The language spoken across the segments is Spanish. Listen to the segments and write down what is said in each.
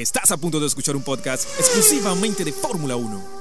Estás a punto de escuchar un podcast exclusivamente de Fórmula 1.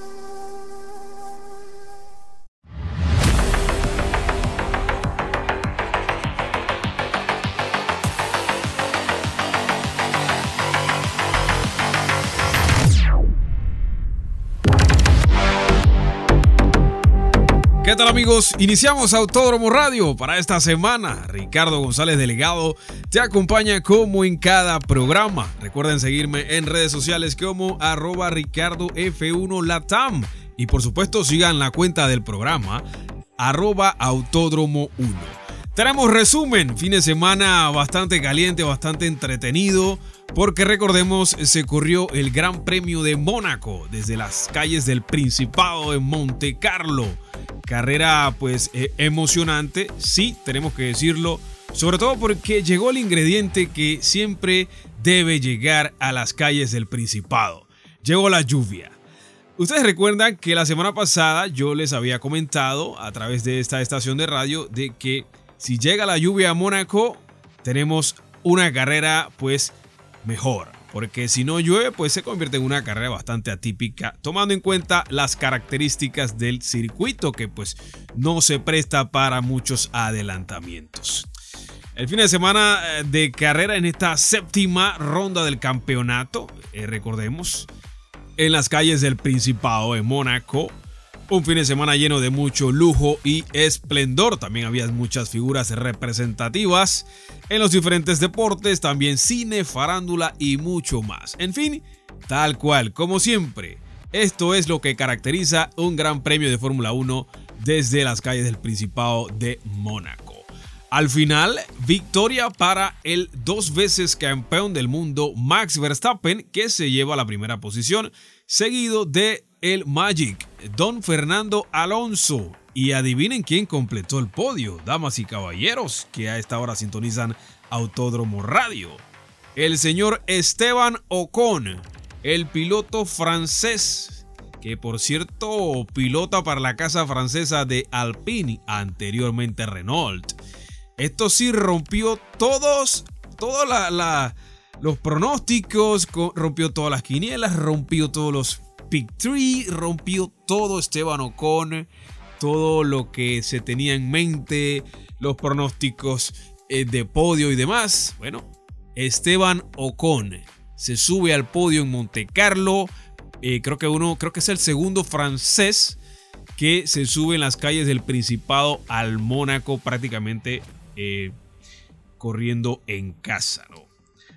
¿Qué tal amigos? Iniciamos Autódromo Radio para esta semana. Ricardo González Delegado te acompaña como en cada programa. Recuerden seguirme en redes sociales como arroba Ricardo F1 Latam. Y por supuesto sigan la cuenta del programa arroba Autódromo 1. Tenemos resumen, fin de semana bastante caliente, bastante entretenido, porque recordemos se corrió el Gran Premio de Mónaco desde las calles del Principado de Monte Carlo Carrera pues eh, emocionante, sí, tenemos que decirlo, sobre todo porque llegó el ingrediente que siempre debe llegar a las calles del Principado. Llegó la lluvia. Ustedes recuerdan que la semana pasada yo les había comentado a través de esta estación de radio de que si llega la lluvia a Mónaco, tenemos una carrera pues mejor porque si no llueve, pues se convierte en una carrera bastante atípica, tomando en cuenta las características del circuito que pues no se presta para muchos adelantamientos. El fin de semana eh, de carrera en esta séptima ronda del campeonato, eh, recordemos, en las calles del Principado de Mónaco, un fin de semana lleno de mucho lujo y esplendor. También había muchas figuras representativas en los diferentes deportes, también cine, farándula y mucho más. En fin, tal cual, como siempre. Esto es lo que caracteriza un gran premio de Fórmula 1 desde las calles del Principado de Mónaco. Al final, victoria para el dos veces campeón del mundo Max Verstappen, que se lleva la primera posición, seguido de el Magic, Don Fernando Alonso. Y adivinen quién completó el podio, damas y caballeros, que a esta hora sintonizan Autódromo Radio. El señor Esteban Ocon, el piloto francés, que por cierto pilota para la casa francesa de Alpine, anteriormente Renault. Esto sí rompió todos, todos los pronósticos, rompió todas las quinielas, rompió todos los Pick 3 rompió todo Esteban Ocon, todo lo que se tenía en mente, los pronósticos eh, de podio y demás. Bueno, Esteban Ocon se sube al podio en Monte Carlo. Eh, creo que uno, creo que es el segundo francés que se sube en las calles del Principado al Mónaco prácticamente eh, corriendo en casa.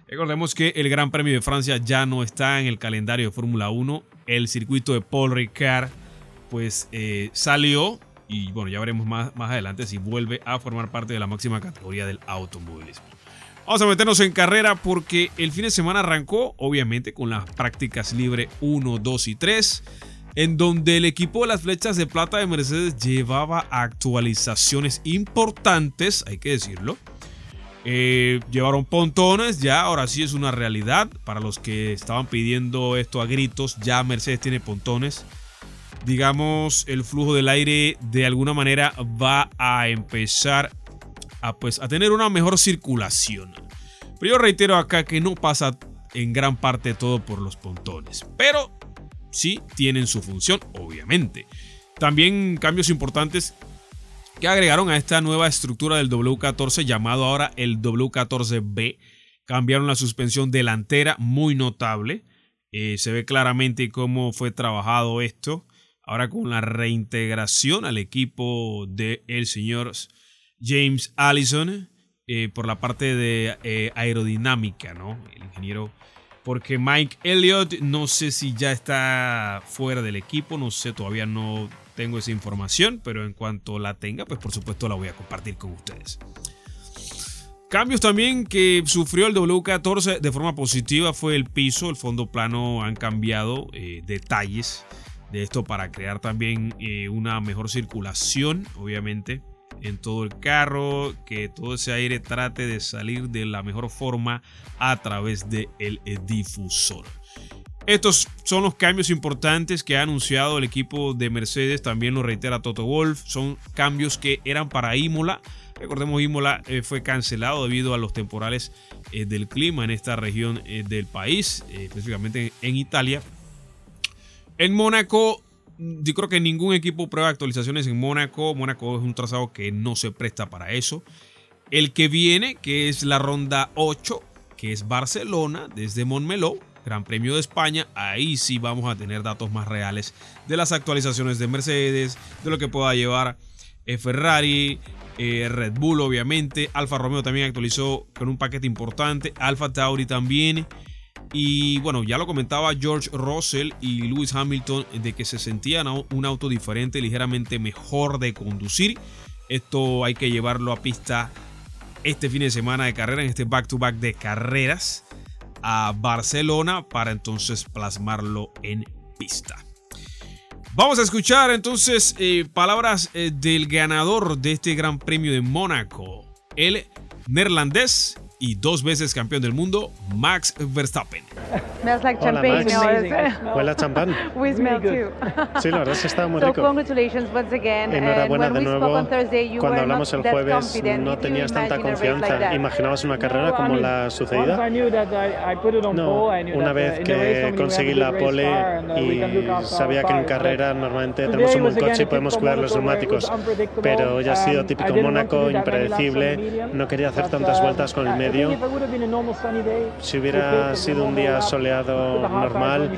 Recordemos que el Gran Premio de Francia ya no está en el calendario de Fórmula 1 el circuito de Paul Ricard pues eh, salió y bueno, ya veremos más, más adelante si vuelve a formar parte de la máxima categoría del automovilismo. Vamos a meternos en carrera porque el fin de semana arrancó, obviamente, con las prácticas libre 1, 2 y 3, en donde el equipo de las flechas de plata de Mercedes llevaba actualizaciones importantes, hay que decirlo, eh, llevaron pontones, ya ahora sí es una realidad. Para los que estaban pidiendo esto a gritos, ya Mercedes tiene pontones. Digamos, el flujo del aire de alguna manera va a empezar a, pues, a tener una mejor circulación. Pero yo reitero acá que no pasa en gran parte todo por los pontones. Pero sí tienen su función, obviamente. También cambios importantes que agregaron a esta nueva estructura del W14 llamado ahora el W14B. Cambiaron la suspensión delantera, muy notable. Eh, se ve claramente cómo fue trabajado esto. Ahora con la reintegración al equipo del el señor James Allison eh, por la parte de eh, aerodinámica, ¿no? El ingeniero. Porque Mike Elliott no sé si ya está fuera del equipo, no sé, todavía no tengo esa información, pero en cuanto la tenga, pues por supuesto la voy a compartir con ustedes. Cambios también que sufrió el W14 de forma positiva fue el piso, el fondo plano han cambiado eh, detalles de esto para crear también eh, una mejor circulación, obviamente, en todo el carro, que todo ese aire trate de salir de la mejor forma a través del el difusor. Estos son los cambios importantes que ha anunciado el equipo de Mercedes, también lo reitera Toto Wolf, son cambios que eran para Imola. Recordemos, Imola eh, fue cancelado debido a los temporales eh, del clima en esta región eh, del país, específicamente en Italia. En Mónaco, yo creo que ningún equipo prueba actualizaciones en Mónaco. Mónaco es un trazado que no se presta para eso. El que viene, que es la ronda 8, que es Barcelona, desde Montmeló, Gran Premio de España, ahí sí vamos a tener datos más reales de las actualizaciones de Mercedes, de lo que pueda llevar Ferrari, eh, Red Bull obviamente, Alfa Romeo también actualizó con un paquete importante, Alfa Tauri también. Y bueno, ya lo comentaba George Russell y Lewis Hamilton de que se sentían un auto diferente, ligeramente mejor de conducir. Esto hay que llevarlo a pista este fin de semana de carrera, en este back-to-back de carreras a Barcelona para entonces plasmarlo en pista. Vamos a escuchar entonces eh, palabras eh, del ganador de este Gran Premio de Mónaco, el neerlandés y dos veces campeón del mundo, Max Verstappen. Smells like champagne. Huele a champán. We smell too. Sí, la verdad es que está muy rico. So congratulations once again. Enhorabuena de nuevo. Cuando hablamos el jueves no tenías tanta confianza. ¿Imaginabas una carrera como la sucedida? No, una vez que conseguí la pole y sabía que en carrera normalmente tenemos un buen coche y podemos cuidar los neumáticos, pero ya ha sido típico Mónaco, impredecible, no quería hacer tantas vueltas con el medio si hubiera sido un día soleado normal,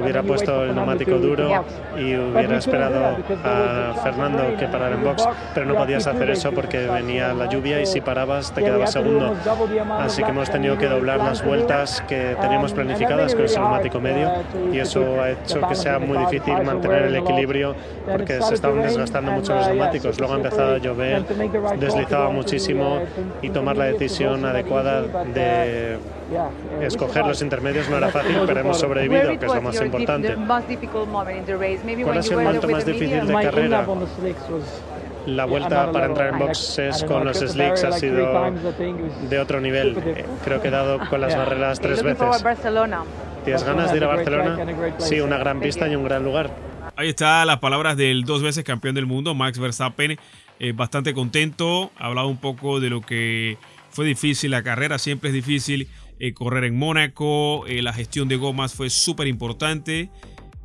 hubiera puesto el neumático duro y hubiera esperado a Fernando que parara en box, pero no podías hacer eso porque venía la lluvia y si parabas te quedabas segundo. Así que hemos tenido que doblar las vueltas que teníamos planificadas con ese neumático medio y eso ha hecho que sea muy difícil mantener el equilibrio porque se estaban desgastando mucho los neumáticos. Luego ha empezado a llover, deslizaba muchísimo y tomar la decisión adecuada de escoger los intermedios no era fácil, pero hemos sobrevivido, que es lo más importante. ¿Cuál ha sido el momento más difícil de carrera? La vuelta para entrar en boxes con los slicks ha sido de otro nivel. Creo que he dado con las barreras tres veces. ¿Tienes ganas de ir a Barcelona? Sí, una gran pista y un gran lugar. Ahí está las palabras del dos veces campeón del mundo, Max Verstappen. Eh, bastante contento. Ha hablado un poco de lo que fue difícil la carrera, siempre es difícil eh, correr en Mónaco, eh, la gestión de gomas fue súper importante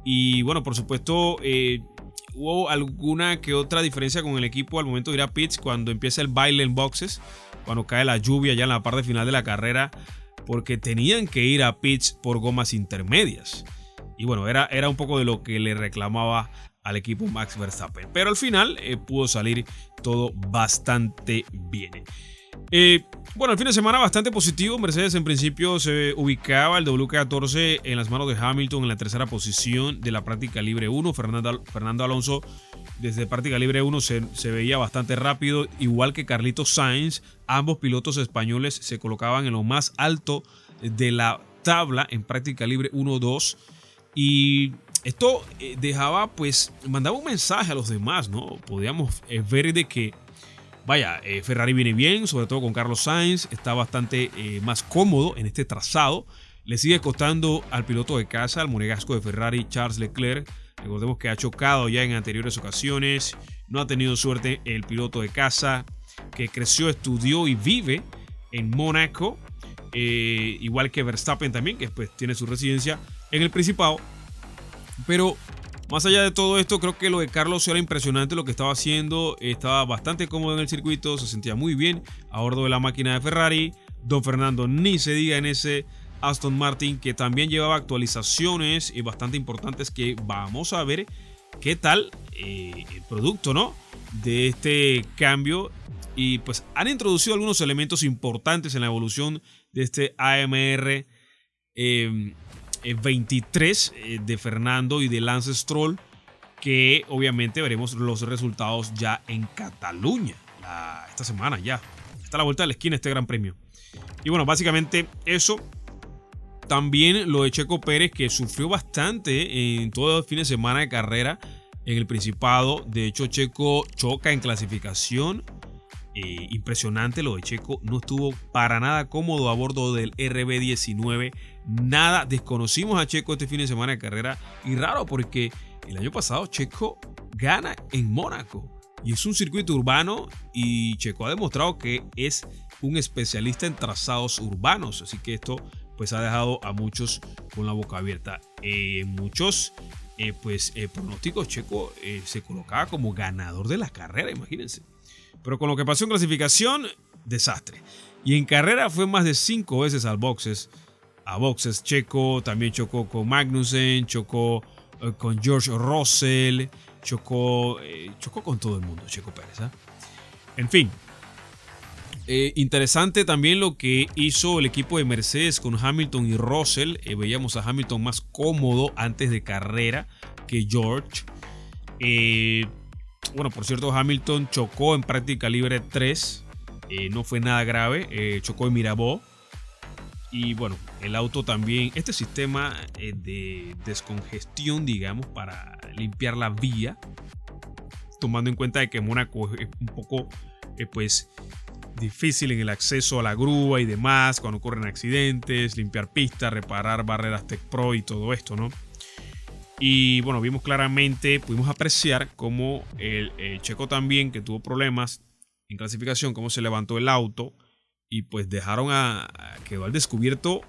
y bueno, por supuesto eh, hubo alguna que otra diferencia con el equipo al momento de ir a pits cuando empieza el baile en boxes, cuando cae la lluvia ya en la parte final de la carrera, porque tenían que ir a pits por gomas intermedias. Y bueno, era, era un poco de lo que le reclamaba al equipo Max Verstappen. Pero al final pudo salir todo bastante bien. Bueno, el fin de semana bastante positivo. Mercedes en principio se ubicaba el WK14 en las manos de Hamilton en la tercera posición de la práctica libre 1. Fernando, Fernando Alonso desde práctica libre 1 se, se, veía bastante rápido, igual que Carlitos Sainz. Ambos pilotos españoles se colocaban en lo más alto de la tabla en práctica libre 1-2. Y esto eh, dejaba, pues, mandaba un mensaje a los demás, ¿no? Podíamos eh, ver de que Vaya, eh, Ferrari viene bien, sobre todo con Carlos Sainz, está bastante eh, más cómodo en este trazado. Le sigue costando al piloto de casa, al monegasco de Ferrari, Charles Leclerc. Recordemos que ha chocado ya en anteriores ocasiones, no ha tenido suerte el piloto de casa, que creció, estudió y vive en Mónaco, eh, igual que Verstappen también, que pues tiene su residencia en el Principado. Pero más allá de todo esto, creo que lo de Carlos era impresionante lo que estaba haciendo. Estaba bastante cómodo en el circuito, se sentía muy bien a bordo de la máquina de Ferrari. Don Fernando ni se diga en ese Aston Martin que también llevaba actualizaciones y bastante importantes que vamos a ver qué tal eh, el producto, ¿no? De este cambio. Y pues han introducido algunos elementos importantes en la evolución de este AMR. 23 eh, de Fernando y de Lance Stroll, que obviamente veremos los resultados ya en Cataluña esta semana ya. Está a la vuelta de la esquina este gran premio. Y bueno, básicamente eso. También lo de Checo Pérez, que sufrió bastante en todo el fin de semana de carrera en el Principado. De hecho, Checo choca en clasificación. Eh, impresionante lo de Checo. No estuvo para nada cómodo a bordo del RB19 nada. Desconocimos a Checo este fin de semana de carrera y raro porque el año pasado Checo gana en Mónaco. Y es un circuito urbano y Checo ha demostrado que es un especialista en trazados urbanos. Así que esto pues ha dejado a muchos con la boca abierta. Eh, muchos eh, pues eh, pronósticos Checo se colocaba como ganador de la carrera, imagínense. Pero con lo que pasó en clasificación, desastre. Y en carrera fue más de cinco veces al boxes. A boxes Checo, también chocó con Magnussen, chocó con George Russell, chocó, chocó con todo el mundo, Checo Pérez. ¿ah? En fin, eh, interesante también lo que hizo el equipo de Mercedes con Hamilton y Russell. Eh, veíamos a Hamilton más cómodo antes de carrera que George. Eh, bueno, por cierto, Hamilton chocó en práctica libre 3. no fue nada grave. chocó en Mirabó. Y bueno, el auto también, este sistema de descongestión, digamos, para limpiar la vía, tomando en cuenta de que Mónaco es un poco, pues, difícil en el acceso a la grúa y demás, cuando ocurren accidentes, limpiar pistas, reparar barreras Tech Pro y todo esto, ¿no? Y bueno, vimos claramente, pudimos apreciar cómo el, Checo también, que tuvo problemas en clasificación, cómo se levantó el auto y pues dejaron quedó al descubierto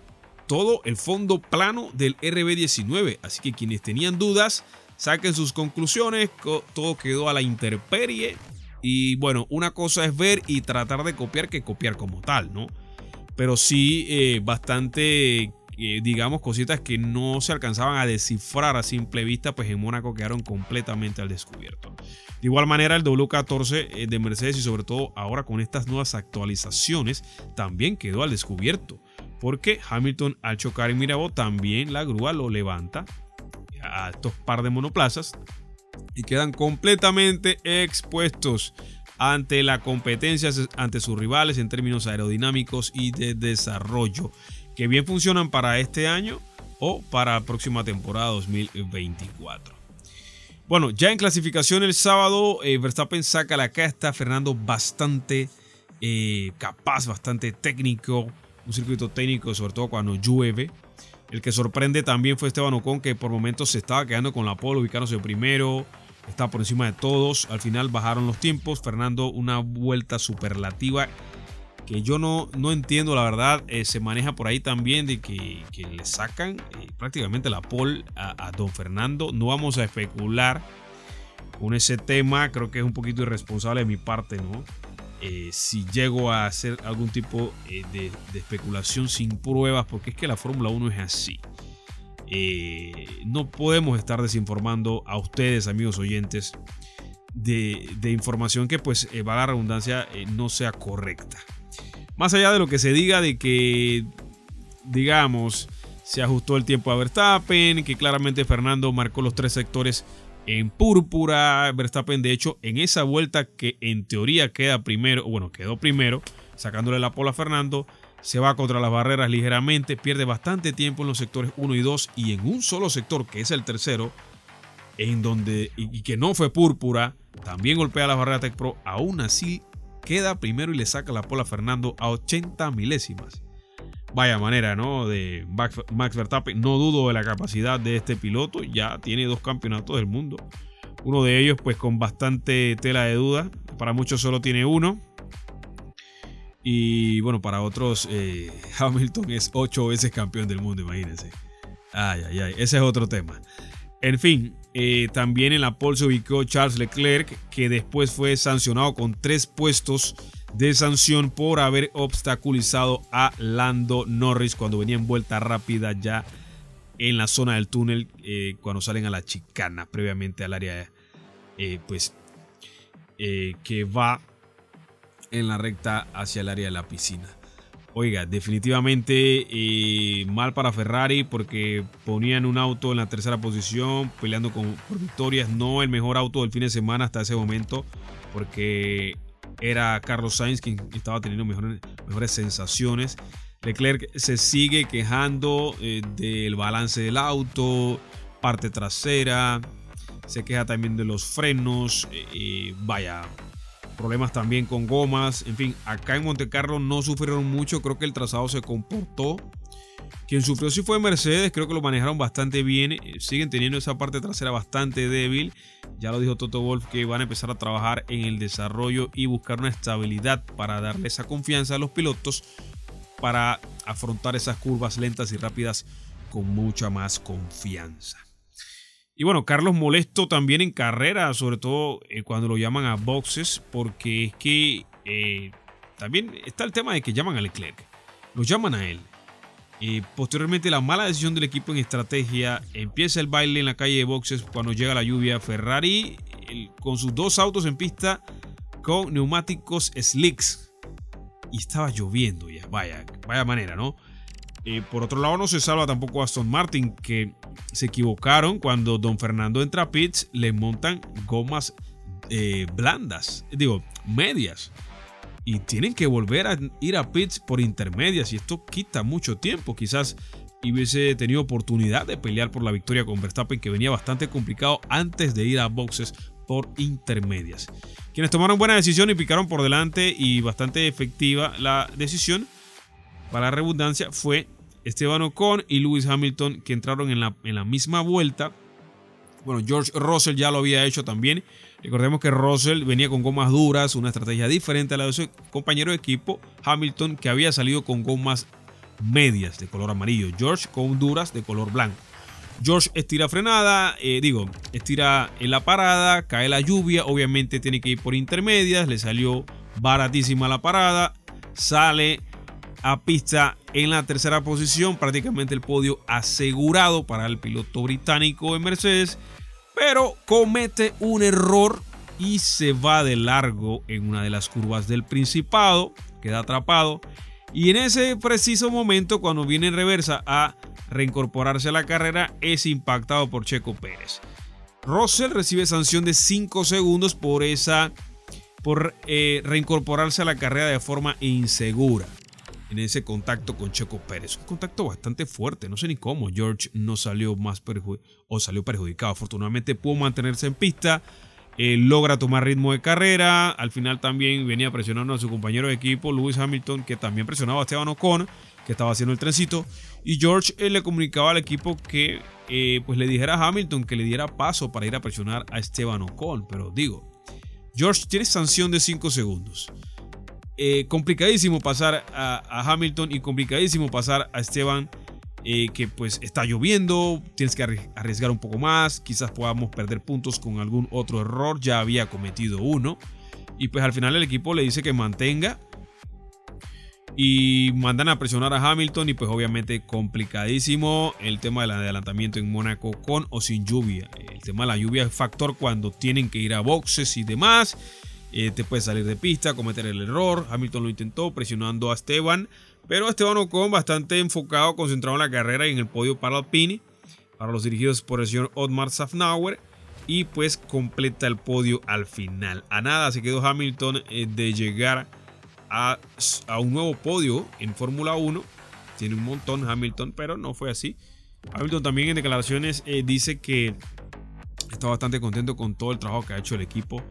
todo el fondo plano del RB19. Así que quienes tenían dudas, saquen sus conclusiones, todo quedó a la intemperie y bueno, una cosa es ver y tratar de copiar que copiar como tal, ¿no? Pero sí eh, bastante, eh, digamos, cositas que no se alcanzaban a descifrar a simple vista, pues en Mónaco quedaron completamente al descubierto. De igual manera, el W14 eh, de Mercedes y sobre todo ahora con estas nuevas actualizaciones también quedó al descubierto. Porque Hamilton al chocar en Mirabó también la grúa lo levanta a estos par de monoplazas y quedan completamente expuestos ante la competencia, ante sus rivales en términos aerodinámicos y de desarrollo, que bien funcionan para este año o para la próxima temporada 2024. Bueno, ya en clasificación el sábado, eh, Verstappen saca la casta, Fernando bastante eh, capaz, bastante técnico, un circuito técnico, sobre todo cuando llueve. El que sorprende también fue Esteban Ocon, que por momentos se estaba quedando con la pole, ubicándose primero, está por encima de todos. Al final bajaron los tiempos. Fernando, una vuelta superlativa que yo no, no entiendo, la verdad. Eh, se maneja por ahí también de que, le sacan eh, prácticamente la pole a, don Fernando. No vamos a especular con ese tema. Creo que es un poquito irresponsable de mi parte, ¿no? Eh, si llego a hacer algún tipo de, especulación sin pruebas, porque es que la Fórmula 1 es así. No podemos estar desinformando a ustedes, amigos oyentes, de, información que, pues, va la redundancia, no sea correcta. Más allá de lo que se diga de que, digamos, se ajustó el tiempo a Verstappen, que claramente Fernando marcó los tres sectores en púrpura. Verstappen, de hecho, en esa vuelta que en teoría queda primero, bueno, quedó primero, sacándole la pola a Fernando, se va contra las barreras ligeramente, pierde bastante tiempo en los sectores 1 y 2 y en un solo sector, que es el tercero, en donde, y, que no fue púrpura, también golpea la barrera Tech Pro, aún así queda primero y le saca la pola a Fernando a 80 milésimas. Vaya manera, ¿no? De Max Verstappen. No dudo de la capacidad de este piloto. Ya tiene dos campeonatos del mundo. Uno de ellos, pues con bastante tela de duda. Para muchos solo tiene uno. Y bueno, para otros, eh, Hamilton es ocho veces campeón del mundo, imagínense. Ay, ay, ay. Ese es otro tema. En fin, eh, también en la pole se ubicó Charles Leclerc, que después fue sancionado con tres puestos de sanción por haber obstaculizado a Lando Norris cuando venía en vuelta rápida ya en la zona del túnel eh, cuando salen a la chicana previamente al área eh, pues que va en la recta hacia el área de la piscina. Oiga, definitivamente mal para Ferrari porque ponían un auto en la tercera posición peleando con, por victorias. No el mejor auto del fin de semana hasta ese momento porque era Carlos Sainz quien estaba teniendo mejores, mejores sensaciones. Leclerc se sigue quejando eh, del balance del auto, parte trasera, se queja también de los frenos, eh, vaya, problemas también con gomas, en fin, acá en Monte Carlo no sufrieron mucho, creo que el trazado se comportó Quien sufrió sí fue Mercedes, creo que lo manejaron bastante bien. Eh, siguen teniendo esa parte trasera bastante débil. Ya lo dijo Toto Wolf que van a empezar a trabajar en el desarrollo y buscar una estabilidad para darle esa confianza a los pilotos para afrontar esas curvas lentas y rápidas con mucha más confianza. Y bueno, Carlos molesto también en carrera, sobre todo eh, cuando lo llaman a boxes, porque es que eh, también está el tema de que llaman a Leclerc. Lo llaman a él posteriormente la mala decisión del equipo en estrategia. Empieza el baile en la calle de boxes cuando llega la lluvia. Ferrari con sus dos autos en pista con neumáticos slicks. Y estaba lloviendo ya. Vaya, vaya manera, ¿no? Eh, por otro lado, no se salva tampoco Aston Martin, que se equivocaron cuando Don Fernando entra a pits, le montan gomas eh, blandas, digo, medias y tienen que volver a ir a pits por intermedias y esto quita mucho tiempo. Quizás hubiese tenido oportunidad de pelear por la victoria con Verstappen que venía bastante complicado antes de ir a boxes por intermedias. Quienes tomaron buena decisión y picaron por delante y bastante efectiva la decisión para redundancia fue Esteban Ocon y Lewis Hamilton que entraron en la, misma vuelta. Bueno, George Russell ya lo había hecho también Recordemos que Russell venía con gomas duras, una estrategia diferente a la de su compañero de equipo Hamilton, que había salido con gomas medias de color amarillo. George con duras de color blanco. George estira frenada, eh, digo, estira en la parada, cae la lluvia, obviamente tiene que ir por intermedias, le salió baratísima la parada, sale a pista en la tercera posición, prácticamente el podio asegurado para el piloto británico en Mercedes pero comete un error y se va de largo en una de las curvas del Principado, queda atrapado y en ese preciso momento cuando viene en reversa a reincorporarse a la carrera es impactado por Checo Pérez. Russell recibe sanción de 5 segundos por esa por eh, reincorporarse a la carrera de forma insegura en ese contacto con Checo Pérez. Un contacto bastante fuerte, no sé ni cómo George no salió más o salió perjudicado. Afortunadamente pudo mantenerse en pista, eh, logra tomar ritmo de carrera. Al final también venía presionando a su compañero de equipo, Lewis Hamilton, que también presionaba a Esteban Ocon, que estaba haciendo el trencito. Y George eh, le comunicaba al equipo que eh, pues le dijera a Hamilton que le diera paso para ir a presionar a Esteban Ocon. Pero digo, George tiene sanción de 5 segundos. Eh, complicadísimo pasar a, Hamilton y complicadísimo pasar a Esteban, eh, que pues está lloviendo, tienes que arriesgar un poco más, quizás podamos perder puntos con algún otro error, ya había cometido uno. Y pues al final el equipo le dice que mantenga y mandan a presionar a Hamilton y pues obviamente complicadísimo el tema del adelantamiento en Mónaco con o sin lluvia. El tema de la lluvia es factor cuando tienen que ir a boxes y demás. Eh, te puede salir de pista, cometer el error. Hamilton lo intentó presionando a Esteban, pero Esteban Ocon bastante enfocado, concentrado en la carrera y en el podio para Alpine, para los dirigidos por el señor Otmar Safnauer, y pues completa el podio al final. A nada se quedó Hamilton eh, de llegar a, un nuevo podio en Fórmula 1. Tiene un montón Hamilton, pero no fue así. Hamilton también en declaraciones eh, dice que está bastante contento con todo el trabajo que ha hecho el equipo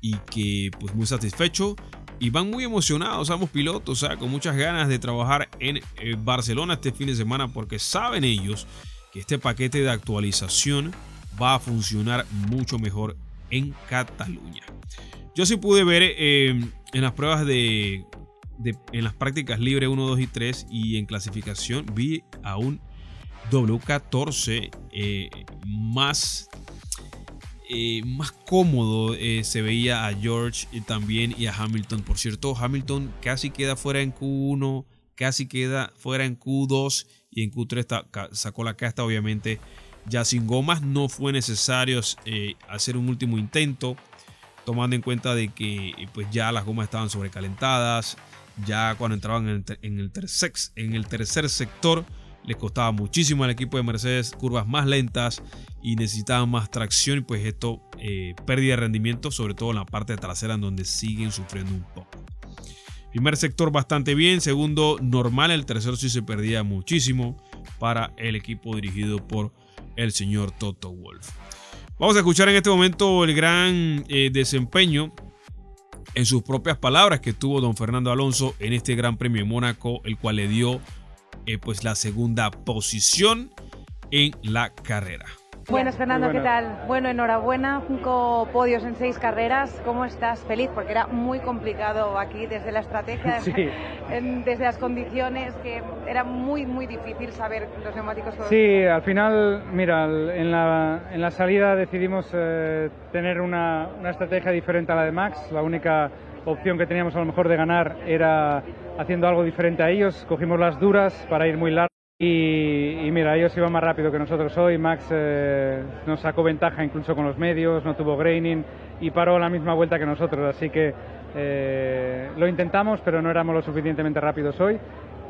y que pues muy satisfecho y van muy emocionados ambos pilotos, o sea, con muchas ganas de trabajar en eh, Barcelona este fin de semana porque saben ellos que este paquete de actualización va a funcionar mucho mejor en Cataluña. Yo sí pude ver eh, en las pruebas de, en las prácticas libres 1, 2 y 3 y en clasificación vi a un W14 eh, más eh, más cómodo eh, se veía a George y también y a Hamilton. Por cierto, Hamilton casi queda fuera en Q1, casi queda fuera en Q2 y en Q3 sacó la casta obviamente ya sin gomas. No fue necesario eh, hacer un último intento tomando en cuenta de que pues ya las gomas estaban sobrecalentadas. Ya cuando entraban en el, en el, tercer, en el tercer sector les costaba muchísimo al equipo de Mercedes curvas más lentas y necesitaban más tracción y pues esto eh, pérdida de rendimiento sobre todo en la parte trasera en donde siguen sufriendo un poco. Primer sector bastante bien, segundo normal, el tercero sí se perdía muchísimo para el equipo dirigido por el señor Toto Wolf. Vamos a escuchar en este momento el gran eh, desempeño en sus propias palabras que tuvo don Fernando Alonso en este Gran Premio de Mónaco, el cual le dio pues la segunda posición en la carrera. Buenas, Fernando, ¿qué tal? Bueno, enhorabuena, cinco podios en seis carreras. ¿Cómo estás? Feliz, porque era muy complicado aquí desde la estrategia, desde las condiciones, que era muy, muy difícil saber los neumáticos. Sí, al final, mira, en la, en la salida decidimos eh, tener una, una estrategia diferente a la de Max. La única opción que teníamos a lo mejor de ganar era haciendo algo diferente a ellos. Cogimos las duras para ir muy largo y, mira, ellos iban más rápido que nosotros hoy. Max eh, nos sacó ventaja incluso con los medios, no tuvo graining y paró la misma vuelta que nosotros. Así que eh, lo intentamos, pero no éramos lo suficientemente rápidos hoy.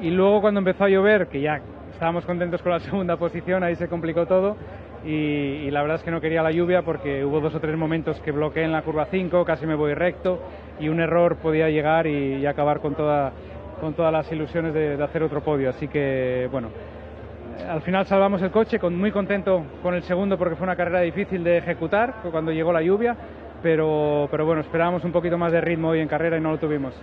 Y luego cuando empezó a llover, que ya estábamos contentos con la segunda posición, ahí se complicó todo. Y, la verdad es que no quería la lluvia porque hubo dos o tres momentos que bloqueé en la curva 5, casi me voy recto y un error podía llegar y acabar con toda con todas las ilusiones de, hacer otro podio. Así que, bueno, al final salvamos el coche, con, muy contento con el segundo porque fue una carrera difícil de ejecutar cuando llegó la lluvia, pero, pero bueno, esperábamos un poquito más de ritmo hoy en carrera y no lo tuvimos.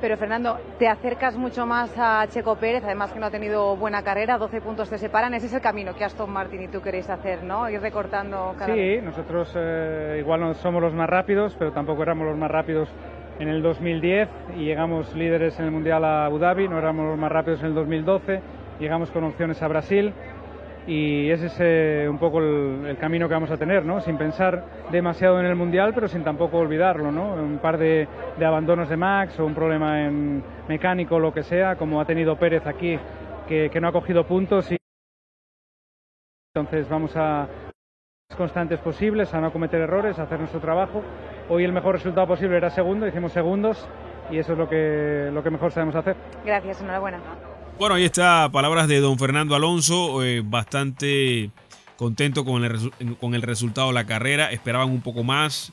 Pero Fernando, te acercas mucho más a Checo Pérez, además que no ha tenido buena carrera, 12 puntos te separan, ese es el camino que Aston Martin y tú queréis hacer, ¿no? Ir recortando cada Sí, nosotros eh, igual no somos los más rápidos, pero tampoco éramos los más rápidos en el 2010 y llegamos líderes en el Mundial a Abu Dhabi, no éramos los más rápidos en el 2012, llegamos con opciones a Brasil y ese es eh, un poco el, camino que vamos a tener, ¿no? sin pensar demasiado en el Mundial, pero sin tampoco olvidarlo. ¿no? Un par de, abandonos de Max o un problema en mecánico lo que sea, como ha tenido Pérez aquí, que, que no ha cogido puntos. Y... Entonces vamos a constantes posibles, a no cometer errores, a hacer nuestro trabajo Hoy el mejor resultado posible era segundo, hicimos segundos y eso es lo que, lo que mejor sabemos hacer. Gracias, enhorabuena. Bueno, ahí está, palabras de don Fernando Alonso, eh, bastante contento con el, con el resultado de la carrera, esperaban un poco más,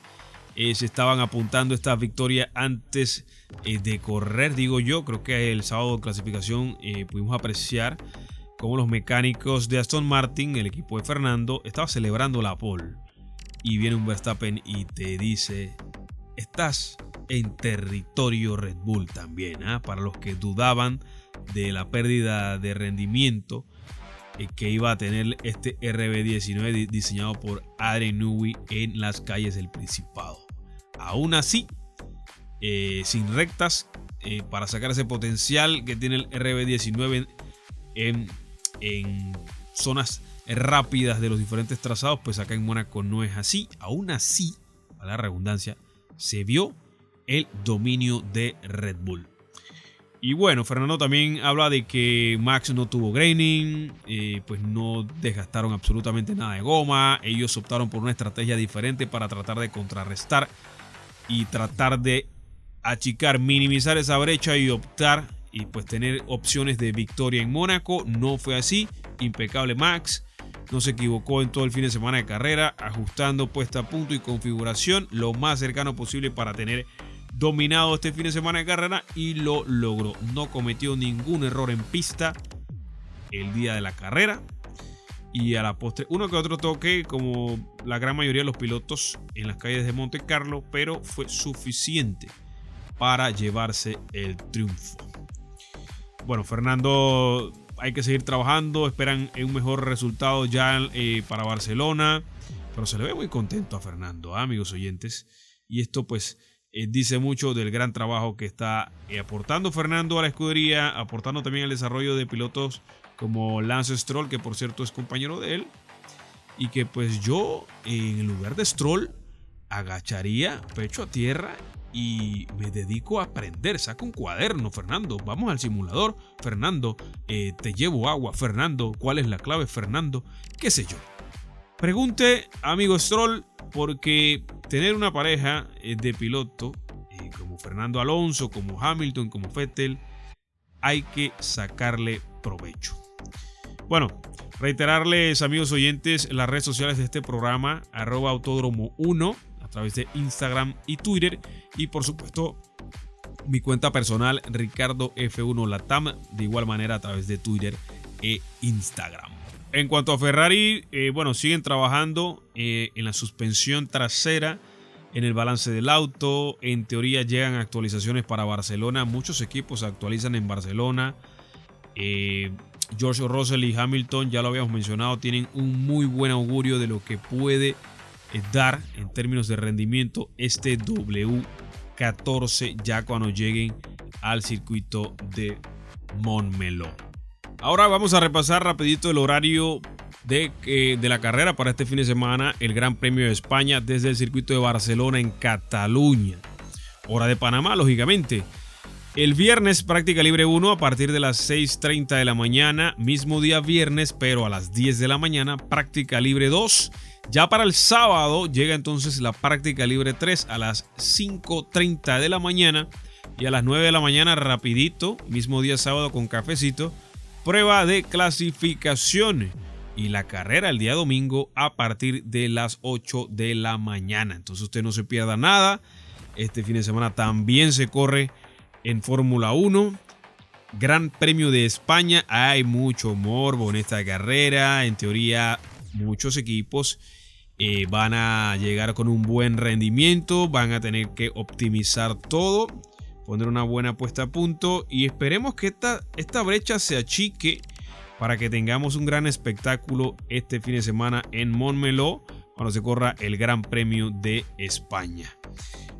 eh, se estaban apuntando esta victoria antes eh, de correr, digo yo, creo que el sábado de clasificación pudimos apreciar cómo los mecánicos de Aston Martin, el equipo de Fernando, estaba celebrando la pole y viene un Verstappen y te dice, estás en territorio Red Bull también, ¿ah? para los que dudaban de la pérdida de rendimiento eh, que iba a tener este RB19 diseñado por Adrian Newey en las calles del Principado. Aún así, eh, sin rectas, eh, para sacar ese potencial que tiene el RB19 en, en zonas rápidas de los diferentes trazados, pues acá en Mónaco no es así. Aún así, a la redundancia, se vio el dominio de Red Bull. Y bueno, Fernando también habla de que Max no tuvo graining, eh, pues no desgastaron absolutamente nada de goma. Ellos optaron por una estrategia diferente para tratar de contrarrestar y tratar de achicar, minimizar esa brecha y optar y pues tener opciones de victoria en Mónaco. No fue así. Impecable Max. No se equivocó en todo el fin de semana de carrera, ajustando puesta a punto y configuración lo más cercano posible para tener dominado este fin de semana de carrera y lo logró. No cometió ningún error en pista el día de la carrera. Y a la postre, uno que otro toque, como la gran mayoría de los pilotos en las calles de Monte Carlo, pero fue suficiente para llevarse el triunfo. Bueno, Fernando hay que seguir trabajando, esperan un mejor resultado ya eh, para Barcelona, pero se le ve muy contento a Fernando, ¿ah, amigos oyentes, y esto pues eh, dice mucho del gran trabajo que está eh, aportando Fernando a la escudería, aportando también el desarrollo de pilotos como Lance Stroll, que por cierto es compañero de él, y que pues yo en lugar de Stroll agacharía pecho a tierra y me dedico a aprender. Saca un cuaderno, Fernando. Vamos al simulador. Fernando, eh, te llevo agua. Fernando, ¿cuál es la clave? Fernando, qué sé yo. Pregunte, amigo Stroll, porque tener una pareja eh, de piloto eh, como Fernando Alonso, como Hamilton, como Vettel, hay que sacarle provecho. Bueno, reiterarles, amigos oyentes, las redes sociales de este programa, arroba autódromo 1 a través de Instagram y Twitter. Y por supuesto, mi cuenta personal, Ricardo F1 Latam, de igual manera a través de Twitter e Instagram. En cuanto a Ferrari, eh, bueno, siguen trabajando eh, en la suspensión trasera, en el balance del auto. En teoría llegan actualizaciones para Barcelona. Muchos equipos actualizan en Barcelona. Eh, George Russell y Hamilton, ya lo habíamos mencionado, tienen un muy buen augurio de lo que puede dar en términos de rendimiento este W14 ya cuando lleguen al circuito de Montmeló. Ahora vamos a repasar rapidito el horario de, eh, de, la carrera para este fin de semana, el Gran Premio de España desde el circuito de Barcelona en Cataluña. Hora de Panamá, lógicamente. El viernes práctica libre 1 a partir de las 6.30 de la mañana, mismo día viernes, pero a las 10 de la mañana, práctica libre 2. Ya para el sábado llega entonces la práctica libre 3 a las 5.30 de la mañana y a las 9 de la mañana rapidito, mismo día sábado con cafecito, prueba de clasificación y la carrera el día domingo a partir de las 8 de la mañana. Entonces usted no se pierda nada. Este fin de semana también se corre en Fórmula 1. Gran Premio de España. Hay mucho morbo en esta carrera. En teoría, muchos equipos eh, van a llegar con un buen rendimiento. Van a tener que optimizar todo. Poner una buena puesta a punto. Y esperemos que esta, brecha se achique para que tengamos un gran espectáculo este fin de semana en Montmeló cuando se corra el Gran Premio de España.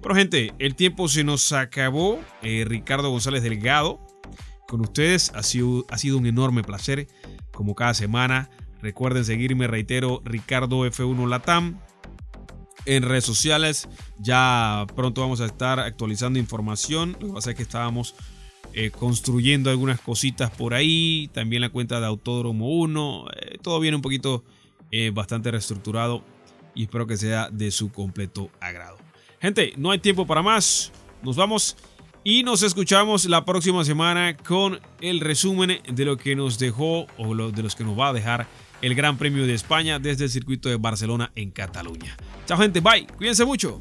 Pero gente, el tiempo se nos acabó. Eh, Ricardo González Delgado con ustedes. Ha sido, ha sido un enorme placer como cada semana. Recuerden seguirme, reitero, Ricardo F1 Latam en redes sociales. Ya pronto vamos a estar actualizando información. Lo que pasa es que estábamos eh, construyendo algunas cositas por ahí. También la cuenta de Autódromo 1. Eh, todo viene un poquito bastante reestructurado y espero que sea de su completo agrado. Gente, no hay tiempo para más. Nos vamos y nos escuchamos la próxima semana con el resumen de lo que nos dejó o de los que nos va a dejar el Gran Premio de España desde el circuito de Barcelona en Cataluña. Chao gente, bye, cuídense mucho.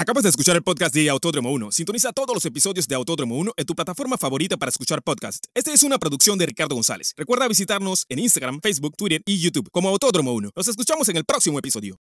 Acabas de escuchar el podcast de Autódromo 1. Sintoniza todos los episodios de Autódromo 1 en tu plataforma favorita para escuchar podcast. Esta es una producción de Ricardo González. Recuerda visitarnos en Instagram, Facebook, Twitter y YouTube como Autódromo 1. Nos escuchamos en el próximo episodio.